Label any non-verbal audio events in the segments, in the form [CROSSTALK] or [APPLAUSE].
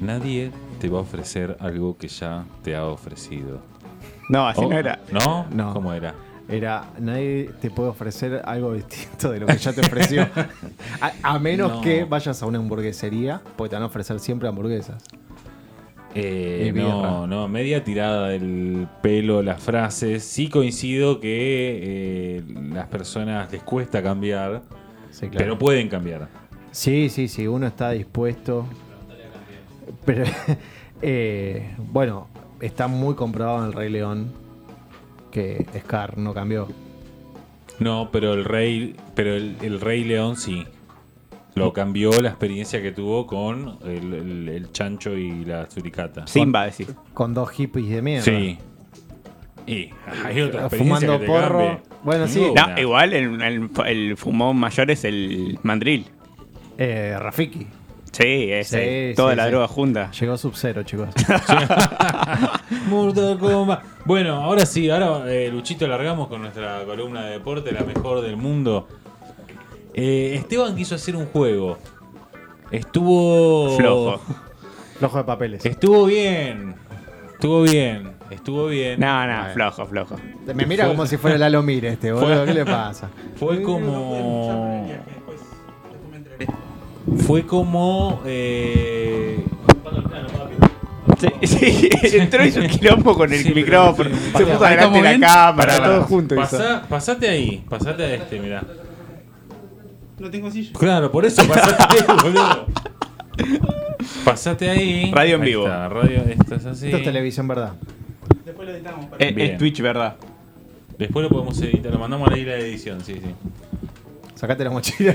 Nadie te va a ofrecer algo que ya te ha ofrecido. No, así Oh, no era. ¿No? No. ¿Cómo era? Era, nadie te puede ofrecer algo distinto de lo que ya te ofreció. [LAUGHS] a, a menos No. que vayas a una hamburguesería, porque te van a ofrecer siempre hamburguesas. Eh, no, no, media tirada del pelo las frases. Sí coincido que eh, las personas les cuesta cambiar, Sí, claro. pero pueden cambiar. Sí, sí, sí, uno está dispuesto. Pero, [LAUGHS] eh, bueno, está muy comprobado en el Rey León que Scar no cambió. No, pero el rey, pero el, el rey león sí. Lo cambió la experiencia que tuvo con el, el- el chancho y la suricata. Simba, decir. Con dos hippies de mierda. Sí. Y hay otra experiencia Fumando que te porro. cambie. Bueno, sí. Ninguna. No, igual el, el, el fumón mayor es el mandril. Eh, Rafiki. Sí, es Sí, toda sí, la sí. droga junta. Llegó Sub-Zero, chicos. [LAUGHS] Mortal Kombat. Bueno, ahora sí, ahora eh, Luchito largamos con nuestra columna de deporte, la mejor del mundo. Eh, Esteban quiso hacer un juego. Estuvo. Flojo. Flojo de papeles. Estuvo bien. Estuvo bien. Estuvo bien. No, no, flojo, flojo. Me mira Fue- como si fuera Lalo Mire este, boludo. ¿Qué le pasa? Fue como. Fue como. Eh, Sí, sí, [LAUGHS] entró y hizo un quilombo con el Sí, micrófono. sí, se puso adelante la bien. cámara, pará, todo junto. Pasá- pasate ahí, pasate a este, mirá. No tengo silla. Claro, por eso pasate ahí, [LAUGHS] boludo. Pasate ahí. Radio en Ahí vivo. está, radio, esto es así. Esto es televisión, ¿verdad? Después lo editamos. para- Es, Bien. es Twitch, ¿verdad? Después lo podemos editar, lo mandamos a la isla de edición, sí, sí. Sacate la mochila.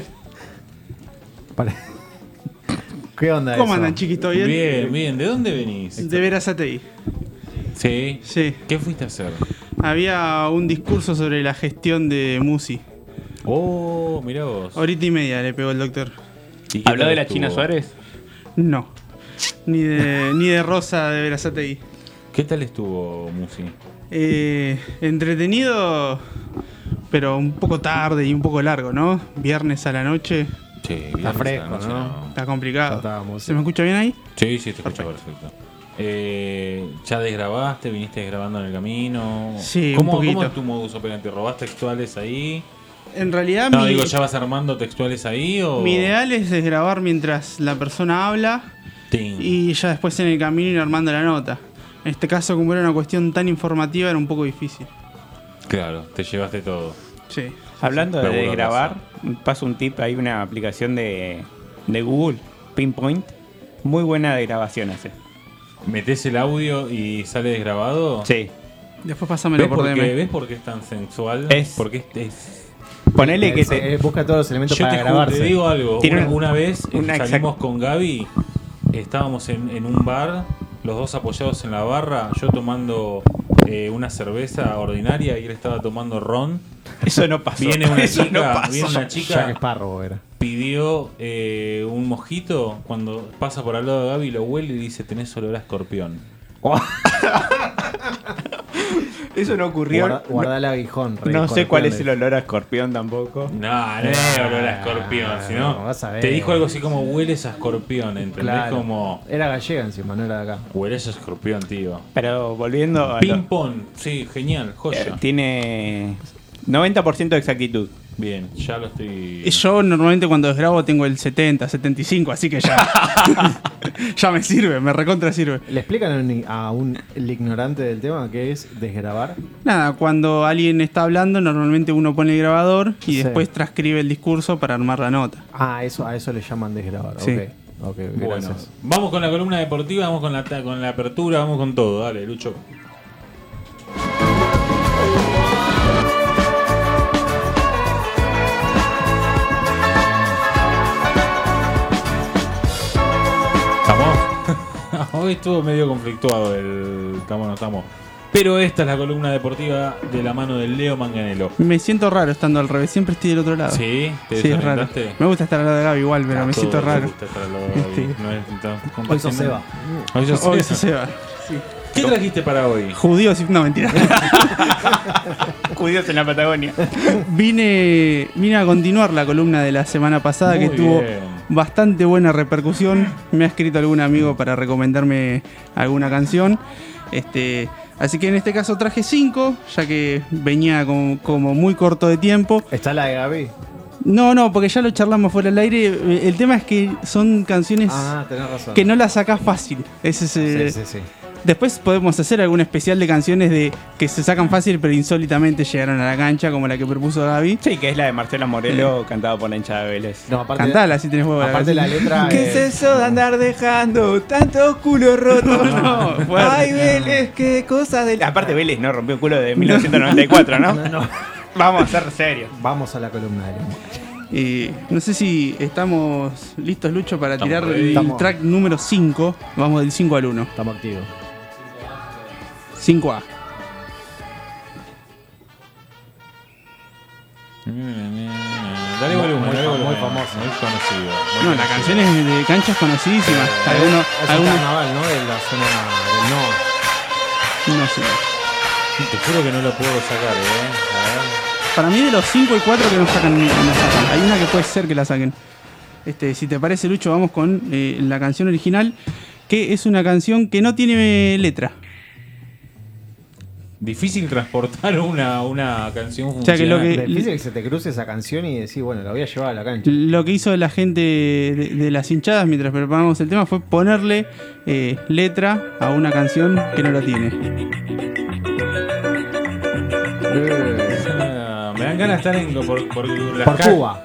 Para- [LAUGHS] ¿Qué onda ¿Cómo eso? andan, chiquito? ¿Bien? Bien, bien. ¿De dónde venís? De veras ATI. Sí. Sí. ¿Qué fuiste a hacer? Había un discurso sobre la gestión de Musi. Oh, mirá vos. Horita y media le pegó el doctor. ¿Y qué ¿Habló tal de la estuvo? China Suárez? No. Ni de, ni de Rosa de veras ATI. ¿Qué tal estuvo, Musi? Eh, entretenido, pero un poco tarde y un poco largo, ¿no? Viernes a la noche. Sí, la fresco, noche, ¿no? Está complicado. estábamos. ¿Se me escucha bien ahí? Sí, sí, te escucho perfecto. Eh, ¿Ya desgrabaste? ¿Viniste grabando en el camino? Sí, un ¿Cómo, poquito. ¿Cómo es tu modus operandi? ¿Robás textuales ahí? En realidad, No, mi, digo, ¿ya vas armando textuales ahí o...? mi ideal es desgrabar mientras la persona habla y ya después en el camino ir armando la nota. En este caso, como era una cuestión tan informativa, era un poco difícil. Claro, te llevaste todo. Sí. Hablando de que grabar, paso un tip, hay una aplicación de, de Google, Pinpoint, muy buena de grabación hace. ¿Metés el audio y sale desgrabado? Sí. Después pásamelo ¿Ves por DM. ¿Ves por qué es tan sensual? Es- Porque es... es- Ponele que te... busca todos los elementos Yo para te, grabarse. te digo algo. Tiene una, vez una salimos con Gaby, estábamos en, en un bar, los dos apoyados en la barra, yo tomando eh, una cerveza ordinaria y él estaba tomando ron. Eso no pasó. Viene una Eso chica, no pasó. viene una Jack chica, Sparrow era. pidió eh, un mojito, cuando pasa por al lado de Gaby lo huele y dice, tenés olor a escorpión. [LAUGHS] Eso no ocurrió. Guarda, guarda el aguijón. rey no sé cuál es el olor a escorpión tampoco. No, no es olor a escorpión, sino vas a ver. te dijo algo así como hueles a escorpión, ¿entendés? Claro. Como Era gallega encima, no era de acá. hueles a escorpión, tío. Pero volviendo a... lo- Ping pong, sí, genial, eh, joya. tiene 90% de exactitud. Bien, ya lo estoy. Y Yo normalmente cuando desgrabo tengo el 70, 75, así que ya. [LAUGHS] ya me sirve, me recontra sirve. ¿Le explican a un, a un- el ignorante del tema qué es desgrabar? Nada, cuando alguien está hablando, normalmente uno pone el grabador y Sí. después transcribe el discurso para armar la nota. Ah, eso, a eso le llaman desgrabar. Sí. Ok, ok, Bueno, vamos con la columna deportiva, vamos con la, con la apertura, vamos con todo. Dale, Lucho. Hoy estuvo medio conflictuado el estamos no estamos. Pero esta es la columna deportiva de la mano del Leo Manganelo. Me siento raro estando al revés, siempre estoy del otro lado. ¿Sí? ¿Te Sí, es raro. Me gusta estar al lado de Gaby igual, pero me siento raro. gusta estar al lado de Gaby. Sí. No es- no- Hoy sos Seba. Hoy sos Hoy Seba. se se va. ¿Qué trajiste para hoy? Judíos, y- no mentira. [LAUGHS] Judíos en la Patagonia. vine, vine a continuar la columna de la semana pasada que Muy bien. bastante buena repercusión. Me ha escrito algún amigo para recomendarme alguna canción. Este, así que en este caso traje cinco, ya que venía como, como muy corto de tiempo. ¿Está la de Gaby? No, no, porque ya lo charlamos fuera del aire. El tema es que son canciones Ah, tenés razón. que no las sacás fácil. Ese es, eh, Sí, sí, sí. Después podemos hacer algún especial de canciones de que se sacan fácil pero insólitamente llegaron a la cancha, como la que propuso Gaby. Sí, que es la de Marcela Morelo, cantada por la hinchada de Vélez. No, aparte, Cantala si tenés huevo. aparte la letra. [LAUGHS] ¿Qué es eso de andar dejando tantos culos rotos? [LAUGHS] No, fuerte. Ay, Vélez, qué cosa de... Aparte Vélez no rompió el culo de 1994, ¿no? [LAUGHS] No, no. Vamos a ser serios. Vamos a la columna de. Eh, no sé si estamos listos, Lucho, para Estamos tirar el Estamos. track número 5. Vamos del 5 al 1. Estamos activos. 5A. Dale volumen, Muy dale volumen. muy famoso. Muy conocido. muy No, la canción es de canchas conocidísimas. Algunos, es un algunos, carnaval, ¿no? De la zona del no. no sé. Te juro que no lo puedo sacar, eh. A ver. Para mí de los 5 y 4 que nos sacan, nos sacan. Hay una que puede ser que la saquen. Este, si te parece, Lucho, vamos con eh, la canción original, que es una canción que no tiene letra. Difícil transportar una, una canción sea, que lo que- Es difícil que se te cruce esa canción y decir, bueno, la voy a llevar a la cancha. Lo que hizo la gente de, de las hinchadas mientras preparamos el tema fue ponerle eh, letra a una canción que no la tiene. Eh, Ah, Me dan ganas de estar en, por, por, las Por Cuba.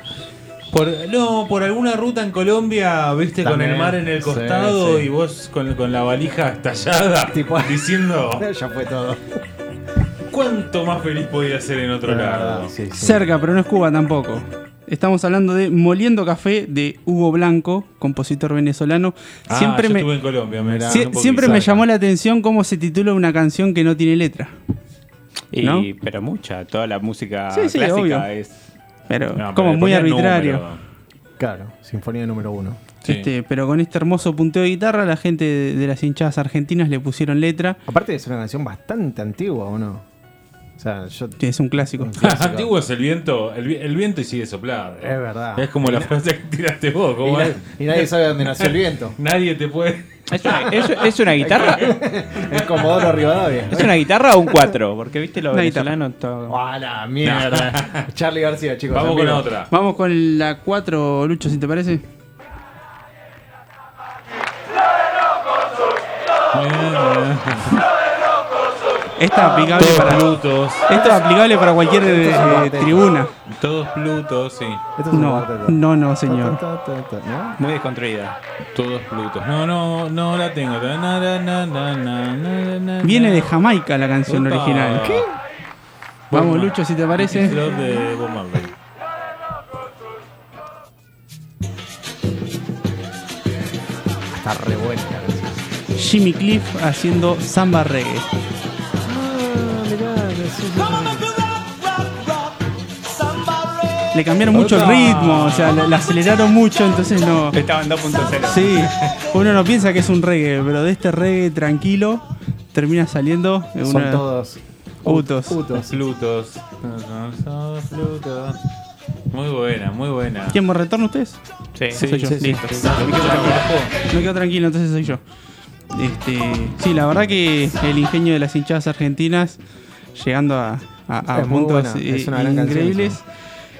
Por, no, por alguna ruta en Colombia, viste, con el mar en el sí, costado sí. y vos con, con la valija estallada, Tipo- [LAUGHS] diciendo ya fue todo. Cuánto más feliz podía ser en otro La lado. verdad, sí, sí. Cerca, pero no es Cuba tampoco. Estamos hablando de Moliendo Café de Hugo Blanco, compositor venezolano. Ah, siempre yo me, estuve en Colombia, me Mirá. un Sie- poquito. siempre me cerca. llamó la atención cómo se titula una canción que no tiene letra. Y, ¿No? Pero mucha, toda la música Sí, sí, clásica obvio. es... Pero No, pero como muy arbitrario. número. Claro, sinfonía número uno. Sí. Este, pero con este hermoso punteo de guitarra, la gente de, de las hinchadas argentinas le pusieron letra. Aparte es una canción bastante antigua, ¿o no? O sea, yo... es un clásico. Antiguo es el viento, el, vi- el viento y sigue soplando. Es verdad. Es como la [LAUGHS] frase que tiraste vos, Y, na- y nadie sabe dónde nació el viento. [LAUGHS] nadie te puede. ¿Es una, es- es una guitarra? [LAUGHS] El Comodoro Rivadavia. ¿Es una guitarra o un 4? Porque viste guitarra. venezolanos todo... ¡Ah, la mierda! Charlie García, chicos. Vamos con la otra. Vamos con la 4, Lucho, si te parece. Esta es aplicable Todos para, Plutos, esto es aplicable para cualquier eh, tribuna. todos Plutos, sí. Esto es un No, no, no, señor. Muy desconstruida. Todos Plutos. No, no, no la tengo. Na, na, na, Viene de Jamaica la canción Opa. original. ¿Qué? Vamos, Lucho, si te parece. De Bob Marley. Está re buena. Jimmy Cliff haciendo samba reggae. Le cambiaron mucho el ritmo, o sea, la, la aceleraron mucho, entonces no. Estaba en 2.0. Sí, uno no piensa que es un reggae, pero de este reggae tranquilo termina saliendo Son una. todos Utos. Utos. Plutos. Muy buena, muy buena. ¿Quién me retorna ustedes? Sí. Sí, soy yo. sí, sí, Listo. sí. Me quedo tranquilo. Me quedo tranquilo, entonces soy yo. Este, sí, la verdad que el ingenio de las hinchadas argentinas llegando a, puntos eh, canción increíbles.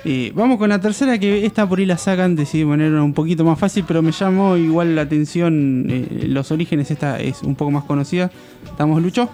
Y vamos con la tercera, que esta por ahí la sacan, decidí ponerla un poquito más fácil, pero me llamó igual la atención eh, los orígenes, esta es un poco más conocida. ¿Estamos, Lucho?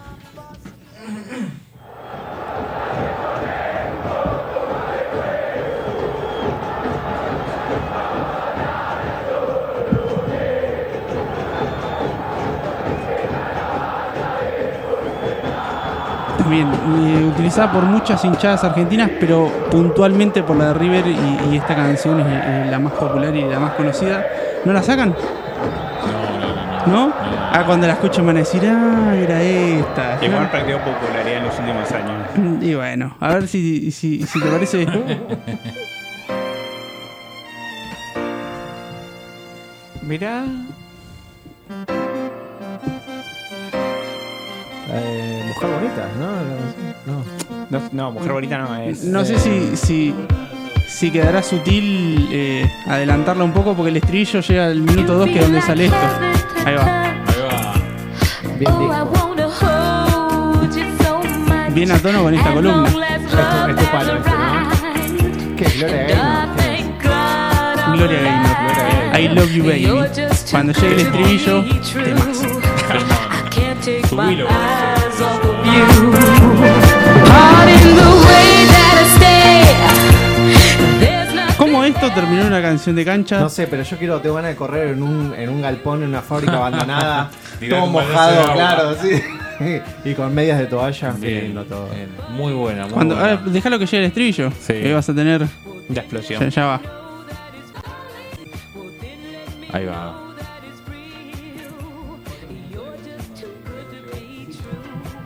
También eh, utilizada por muchas hinchadas argentinas, pero puntualmente por la de River y, y esta canción es eh, la más popular y la más conocida. ¿No la sacan? No, no, no. Ah, cuando la escuchen van a decir, ah, era esta. Igual perdió popularidad en los últimos años. Y bueno, a ver si, si, si te parece. [LAUGHS] Mirá. Eh, mujer bonita, ¿no? No. No, no, Mujer Bonita no es. No sé si, si, si quedará sutil eh, adelantarla un poco porque el estribillo llega al minuto 2 que es donde sale esto. Ahí va. Ahí va. Bien disco. Bien a tono con esta columna. Es tu palo este, ¿no? ¿Qué? Gloria Gaynor. Gloria Gaynor. I love you baby. Cuando llegue el estribillo, temas. [LAUGHS] Subilo. ¿Cómo esto terminó una canción de cancha? No sé, pero yo quiero, tengo ganas de correr en un, en un galpón, en una fábrica abandonada, [LAUGHS] todo mojado, claro, sí. [LAUGHS] y con medias de toalla. Bien, todo. bien. Muy buena, muy Cuando, buena. déjalo que llegue el estribillo. Sí. Ahí vas a tener. La Ya, explosión. ya va. Ahí va.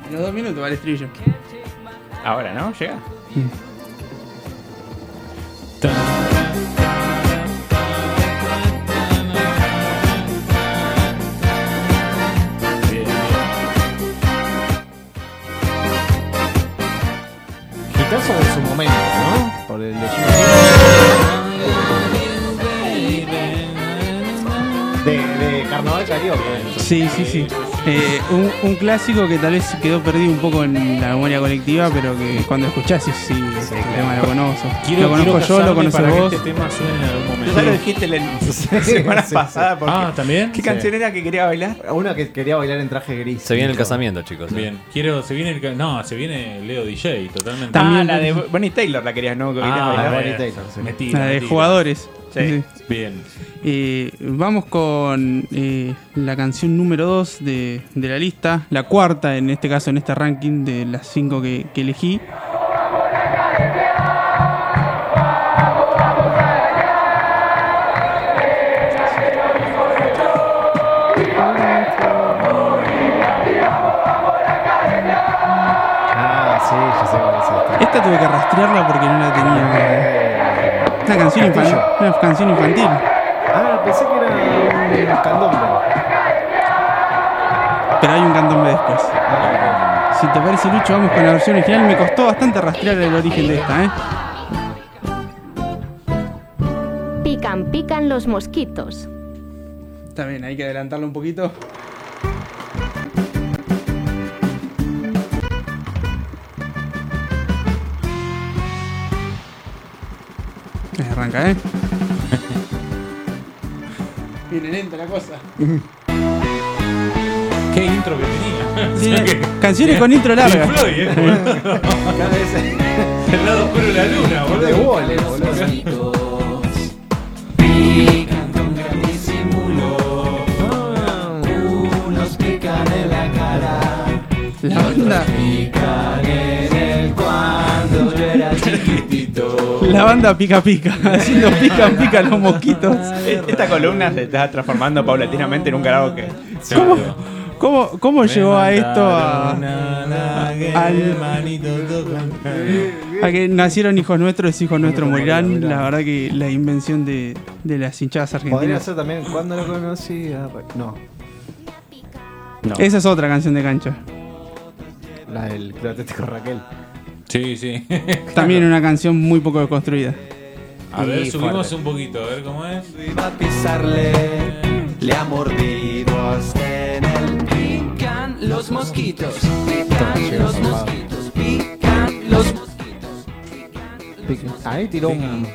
En los dos minutos va el estribillo. Ahora, ¿no? Llega. Bien, Sí, sí, sí. Eh, un, un clásico que tal vez quedó perdido un poco en la memoria colectiva, pero que cuando escuchás, sí, sí, este tema lo conozco. lo conozco yo, lo conoces para vos. que este tema suene en algún momento. Ya lo dijiste la semana sí, pasada. porque- Ah, ¿también? ¿Qué Sí. canción era que quería bailar? Una que quería bailar en traje gris. Se viene el casamiento, chicos. ¿eh? Bien. Quiero, se viene el... No, se viene Leo DJ, totalmente. También- ah, la de Bonnie Taylor la querías, ¿no? Ah, bailar. Bonnie bien. Taylor, sí. La de jugadores. Sí. Bien. Eh, vamos con eh, la canción número 2 de, de la lista, la cuarta en este caso, en este ranking de las cinco que, que elegí. Ah, sí, ya sé cuál es esta. Esta tuve que rastrearla porque no la tenía. Una canción infantil. Una canción infantil. Ah, pensé que era un candombe. Pero hay un candombe después. Ah, Si te parece, Lucho, vamos con la versión original. Me costó bastante rastrear el origen de esta, ¿eh? Pican, pican los mosquitos. Está bien, hay que adelantarlo un poquito. Arranca, ¿eh? [LAUGHS] Viene lenta la cosa. [LAUGHS] Qué intro que tenía. Tiene [LAUGHS] canciones con intro larga. Floyd, eh, boludo. cada vez El lado oscuro de la luna, de boludo. Waller, boludo. La banda. La banda pica pica, [LAUGHS] haciendo pica pica los mosquitos. Esta columna se está transformando paulatinamente en un karaoke. ¿Cómo, cómo, cómo llegó a esto a, al- a que nacieron hijos nuestros, hijos nuestros morirán? La verdad que la invención de, de las hinchadas Podría argentinas. ser también cuando lo conocí. Ah, No, No. Esa es otra canción de cancha. la del Clotético Raquel. Sí, sí. [LAUGHS] También una canción muy poco construida. A ver, Y subimos fuerte. un poquito, a ver cómo es. iba a pisarle, le ha mordido hasta en el pican los mosquitos, pican los mosquitos, Ahí tiró un.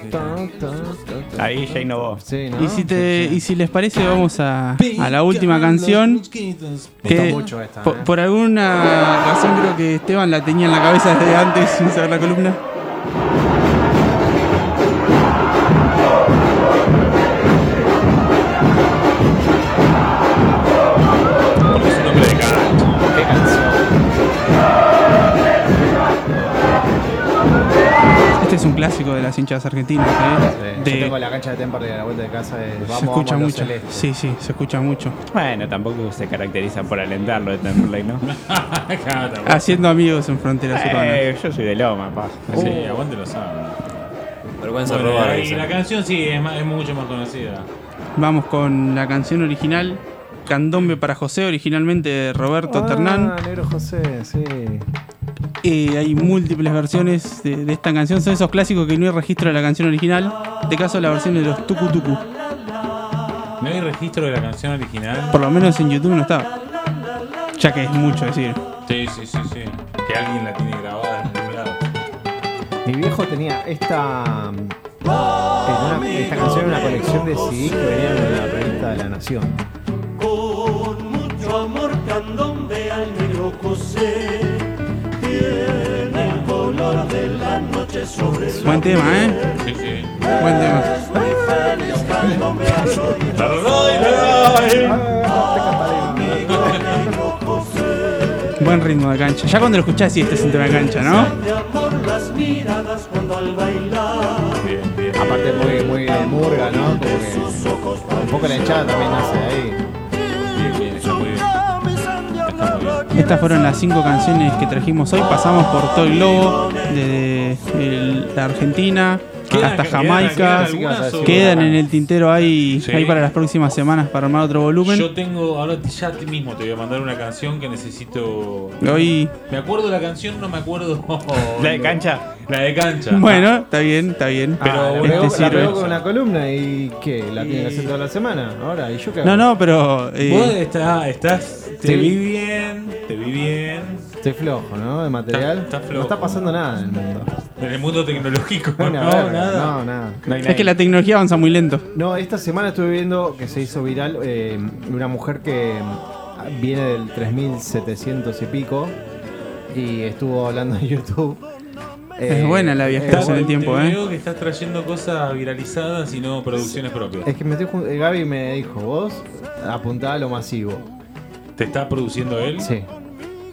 Ahí ya innovó. Sí, ¿no? Y si, te, y si les parece, vamos a, a la última canción. Me que gustó mucho esta. por, eh. por alguna razón creo que Esteban la tenía en la cabeza desde antes [LAUGHS] sin saber la columna. Es un clásico de las hinchas argentinas. ¿eh? Sí, De- Yo tengo la cancha de Temper de la vuelta de casa. De, vamos, se escucha vamos, mucho. Sí, sí, se escucha mucho. Bueno, tampoco se caracteriza por alentarlo de Temperley, ¿no? [LAUGHS] Claro, Haciendo amigos en fronteras urbanas. Eh, yo soy de Loma, pa. Sí, aguante lo. Vergüenza Bueno, robar. y la canción sí es, más- es mucho más conocida. Vamos con la canción original. Candombe para José, originalmente de Roberto Ah, Ternán. Negro José, sí. Eh, hay múltiples versiones de, de esta canción. Son esos clásicos que no hay registro de la canción original. En este caso, la versión de los Tucu Tucu. ¿No hay registro de la canción original? Por lo menos en YouTube no está. Ya que es mucho decir. Sí, sí, sí, sí. Que alguien la tiene grabada en algún lado. Mi viejo tenía esta, una- esta canción en una colección de CD que venían en la revista de la Nación. Con mucho amor candombe al negro José Buen tema, ¿eh? Sí, sí. Buen tema. Buen ritmo de cancha. Ya cuando lo escuchás, sí, este es un tema de cancha, ¿no? Bien, bien. Aparte muy, muy de murga, ¿no? Como que un poco la hinchada también nace ahí. Bien, bien, Estas fueron las cinco canciones que trajimos hoy. Pasamos por Toy Lobo, desde el- la Argentina Quedan- hasta Jamaica. quedan Quedan en el tintero ahí, Sí. ahí para las próximas semanas para armar otro volumen. Yo tengo, ahora ya te mismo te voy a mandar una canción que necesito. Hoy, Me acuerdo la canción, no me acuerdo. [LAUGHS] La de cancha. La de cancha. bueno, está bien, está bien. Pero Ah, este la pegó con una columna y ¿qué? ¿La tiene que hacer toda la semana? Ahora, ¿y yo qué hago? No, no, pero eh, Vos estás, estás, te Sí. vi bien, te vi bien. Estoy flojo, ¿no? De material. Está- está flojo. No está pasando nada en el mundo. En el mundo tecnológico, [LAUGHS] no, verga, nada. No, nada. No hay es que la tecnología avanza muy lento. No, esta semana estuve viendo que se hizo viral eh, una mujer que mm, viene del 3700 y pico y estuvo hablando en YouTube. Es buena la viajera es en el tiempo, te ¿eh? veo que estás trayendo cosas viralizadas y no producciones propias. Es que me estoy eh, Gaby me dijo, vos apuntá a lo masivo. ¿Te está produciendo él? Sí.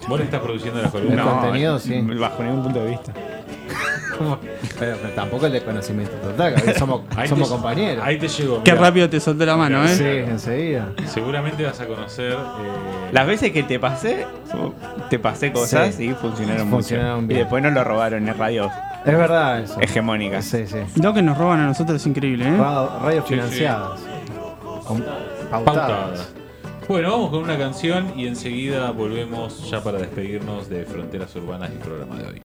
¿Vos le estás produciendo la El columna? contenido, sí. Bajo ningún punto de vista. Pero, pero tampoco el desconocimiento total, somos, Ahí somos te- compañeros. Ahí te llegó. Qué rápido te soltó la mano, Sí, ¿eh? enseguida. Seguramente vas a conocer. eh, Las veces que te pasé, te pasé cosas Sí. y funcionaron, Funcionaron mucho. bien. Y después no lo robaron en radios Es verdad eso. hegemónicas. Sí, sí. Lo que nos roban a nosotros es increíble, ¿eh? Radio- Radios Sí, sí. financiadas. Pautadas. pautadas. Bueno, vamos con una canción y enseguida volvemos ya para despedirnos de Fronteras Urbanas y el programa de hoy.